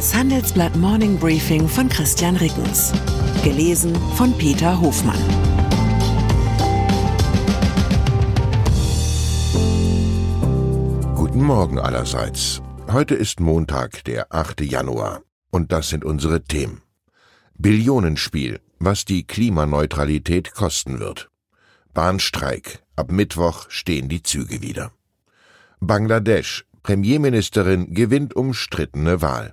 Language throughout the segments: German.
Das Handelsblatt Morning Briefing von Christian Rickens. Gelesen von Peter Hofmann. Guten Morgen allerseits. Heute ist Montag, der 8. Januar. Und das sind unsere Themen. Billionenspiel, was die Klimaneutralität kosten wird. Bahnstreik, ab Mittwoch stehen die Züge wieder. Bangladesch, Premierministerin gewinnt umstrittene Wahl.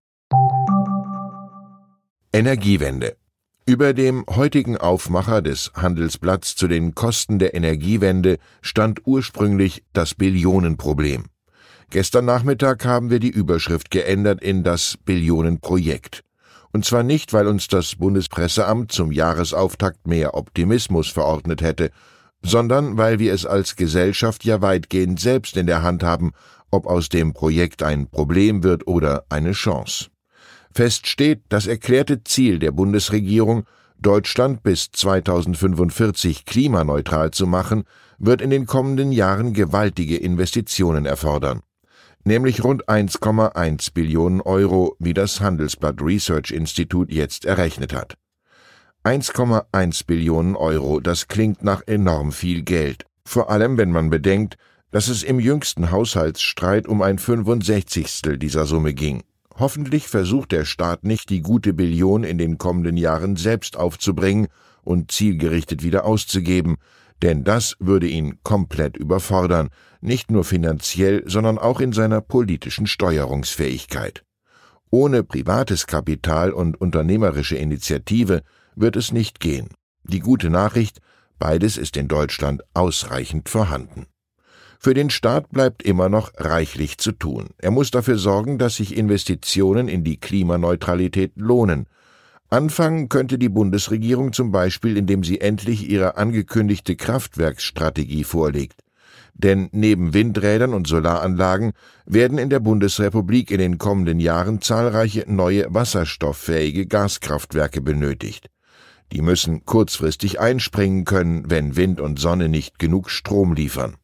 Energiewende. Über dem heutigen Aufmacher des Handelsblatts zu den Kosten der Energiewende stand ursprünglich das Billionenproblem. Gestern Nachmittag haben wir die Überschrift geändert in das Billionenprojekt. Und zwar nicht, weil uns das Bundespresseamt zum Jahresauftakt mehr Optimismus verordnet hätte, sondern weil wir es als Gesellschaft ja weitgehend selbst in der Hand haben, ob aus dem Projekt ein Problem wird oder eine Chance. Fest steht, das erklärte Ziel der Bundesregierung, Deutschland bis 2045 klimaneutral zu machen, wird in den kommenden Jahren gewaltige Investitionen erfordern. Nämlich rund 1,1 Billionen Euro, wie das Handelsblatt Research Institute jetzt errechnet hat. 1,1 Billionen Euro, das klingt nach enorm viel Geld. Vor allem, wenn man bedenkt, dass es im jüngsten Haushaltsstreit um ein 65. dieser Summe ging. Hoffentlich versucht der Staat nicht, die gute Billion in den kommenden Jahren selbst aufzubringen und zielgerichtet wieder auszugeben, denn das würde ihn komplett überfordern, nicht nur finanziell, sondern auch in seiner politischen Steuerungsfähigkeit. Ohne privates Kapital und unternehmerische Initiative wird es nicht gehen. Die gute Nachricht, beides ist in Deutschland ausreichend vorhanden. Für den Staat bleibt immer noch reichlich zu tun. Er muss dafür sorgen, dass sich Investitionen in die Klimaneutralität lohnen. Anfangen könnte die Bundesregierung zum Beispiel, indem sie endlich ihre angekündigte Kraftwerksstrategie vorlegt. Denn neben Windrädern und Solaranlagen werden in der Bundesrepublik in den kommenden Jahren zahlreiche neue wasserstofffähige Gaskraftwerke benötigt. Die müssen kurzfristig einspringen können, wenn Wind und Sonne nicht genug Strom liefern.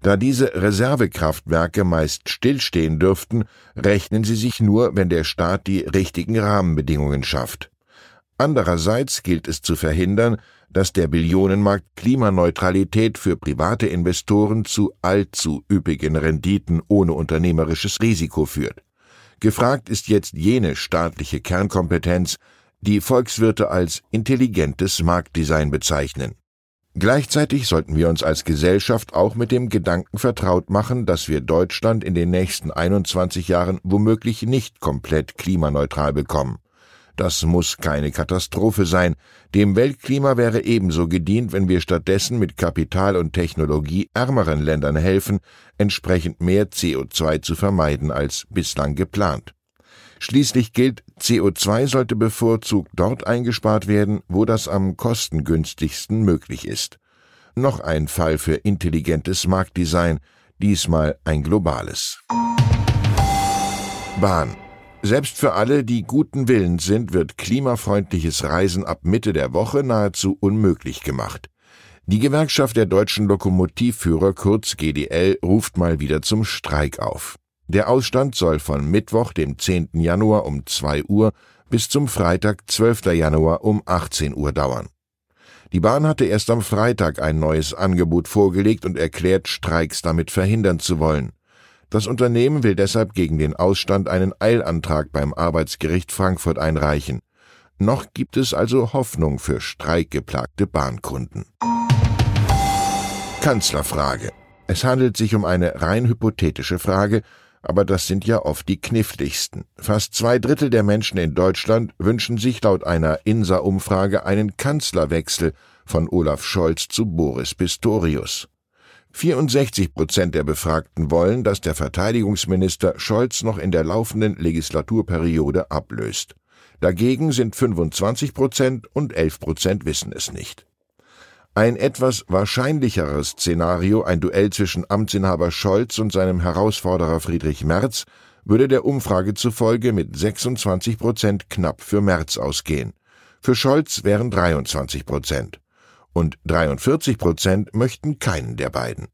Da diese Reservekraftwerke meist stillstehen dürften, rechnen sie sich nur, wenn der Staat die richtigen Rahmenbedingungen schafft. Andererseits gilt es zu verhindern, dass der Billionenmarkt Klimaneutralität für private Investoren zu allzu üppigen Renditen ohne unternehmerisches Risiko führt. Gefragt ist jetzt jene staatliche Kernkompetenz, die Volkswirte als intelligentes Marktdesign bezeichnen. Gleichzeitig sollten wir uns als Gesellschaft auch mit dem Gedanken vertraut machen, dass wir Deutschland in den nächsten 21 Jahren womöglich nicht komplett klimaneutral bekommen. Das muss keine Katastrophe sein. Dem Weltklima wäre ebenso gedient, wenn wir stattdessen mit Kapital und Technologie ärmeren Ländern helfen, entsprechend mehr CO2 zu vermeiden als bislang geplant. Schließlich gilt, CO2 sollte bevorzugt dort eingespart werden, wo das am kostengünstigsten möglich ist. Noch ein Fall für intelligentes Marktdesign, diesmal ein globales. Bahn. Selbst für alle, die guten Willens sind, wird klimafreundliches Reisen ab Mitte der Woche nahezu unmöglich gemacht. Die Gewerkschaft der deutschen Lokomotivführer kurz GDL ruft mal wieder zum Streik auf. Der Ausstand soll von Mittwoch, dem 10. Januar um 2 Uhr bis zum Freitag, 12. Januar um 18 Uhr dauern. Die Bahn hatte erst am Freitag ein neues Angebot vorgelegt und erklärt, Streiks damit verhindern zu wollen. Das Unternehmen will deshalb gegen den Ausstand einen Eilantrag beim Arbeitsgericht Frankfurt einreichen. Noch gibt es also Hoffnung für streikgeplagte Bahnkunden. Kanzlerfrage. Es handelt sich um eine rein hypothetische Frage, aber das sind ja oft die kniffligsten. Fast zwei Drittel der Menschen in Deutschland wünschen sich laut einer INSA-Umfrage einen Kanzlerwechsel von Olaf Scholz zu Boris Pistorius. 64 Prozent der Befragten wollen, dass der Verteidigungsminister Scholz noch in der laufenden Legislaturperiode ablöst. Dagegen sind 25 Prozent und 11 Prozent wissen es nicht. Ein etwas wahrscheinlicheres Szenario, ein Duell zwischen Amtsinhaber Scholz und seinem Herausforderer Friedrich Merz, würde der Umfrage zufolge mit 26 Prozent knapp für Merz ausgehen. Für Scholz wären 23 Prozent. Und 43 Prozent möchten keinen der beiden.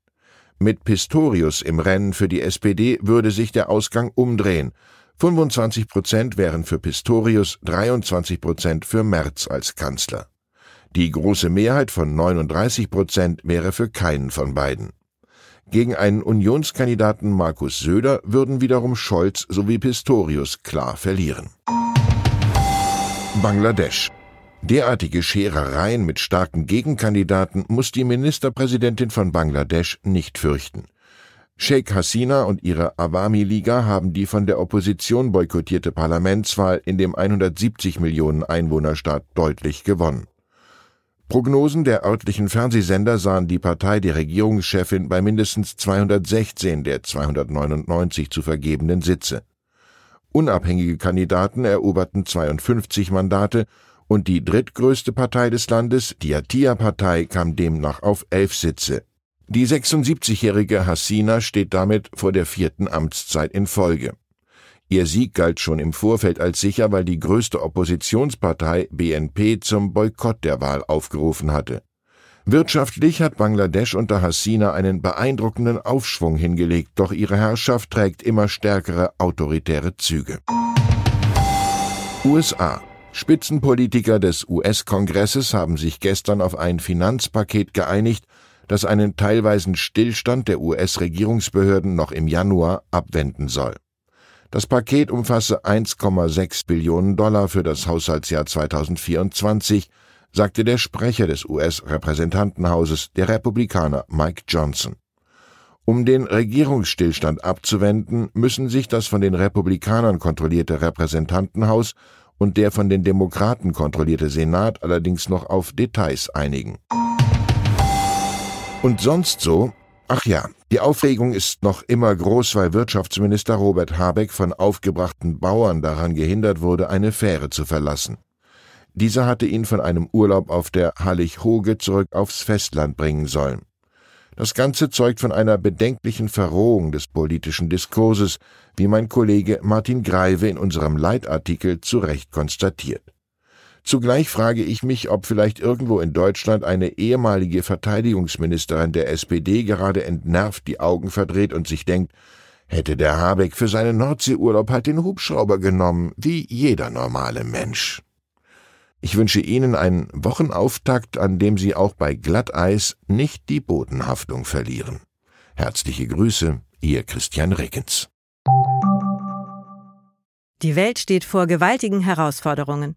Mit Pistorius im Rennen für die SPD würde sich der Ausgang umdrehen. 25 Prozent wären für Pistorius, 23 Prozent für Merz als Kanzler. Die große Mehrheit von 39 Prozent wäre für keinen von beiden. Gegen einen Unionskandidaten Markus Söder würden wiederum Scholz sowie Pistorius klar verlieren. Bangladesch. Derartige Scherereien mit starken Gegenkandidaten muss die Ministerpräsidentin von Bangladesch nicht fürchten. Sheikh Hasina und ihre Awami-Liga haben die von der Opposition boykottierte Parlamentswahl in dem 170 Millionen Einwohnerstaat deutlich gewonnen. Prognosen der örtlichen Fernsehsender sahen die Partei der Regierungschefin bei mindestens 216 der 299 zu vergebenen Sitze. Unabhängige Kandidaten eroberten 52 Mandate und die drittgrößte Partei des Landes, die Atia-Partei, kam demnach auf elf Sitze. Die 76-jährige Hassina steht damit vor der vierten Amtszeit in Folge. Ihr Sieg galt schon im Vorfeld als sicher, weil die größte Oppositionspartei BNP zum Boykott der Wahl aufgerufen hatte. Wirtschaftlich hat Bangladesch unter Hassina einen beeindruckenden Aufschwung hingelegt, doch ihre Herrschaft trägt immer stärkere autoritäre Züge. USA Spitzenpolitiker des US-Kongresses haben sich gestern auf ein Finanzpaket geeinigt, das einen teilweisen Stillstand der US-Regierungsbehörden noch im Januar abwenden soll. Das Paket umfasse 1,6 Billionen Dollar für das Haushaltsjahr 2024, sagte der Sprecher des US-Repräsentantenhauses, der Republikaner Mike Johnson. Um den Regierungsstillstand abzuwenden, müssen sich das von den Republikanern kontrollierte Repräsentantenhaus und der von den Demokraten kontrollierte Senat allerdings noch auf Details einigen. Und sonst so Ach ja, die Aufregung ist noch immer groß, weil Wirtschaftsminister Robert Habeck von aufgebrachten Bauern daran gehindert wurde, eine Fähre zu verlassen. Dieser hatte ihn von einem Urlaub auf der Hallig-Hoge zurück aufs Festland bringen sollen. Das Ganze zeugt von einer bedenklichen Verrohung des politischen Diskurses, wie mein Kollege Martin Greive in unserem Leitartikel zu Recht konstatiert. Zugleich frage ich mich, ob vielleicht irgendwo in Deutschland eine ehemalige Verteidigungsministerin der SPD gerade entnervt die Augen verdreht und sich denkt, hätte der Habeck für seinen Nordseeurlaub halt den Hubschrauber genommen, wie jeder normale Mensch. Ich wünsche Ihnen einen Wochenauftakt, an dem Sie auch bei Glatteis nicht die Bodenhaftung verlieren. Herzliche Grüße, Ihr Christian Rickens. Die Welt steht vor gewaltigen Herausforderungen.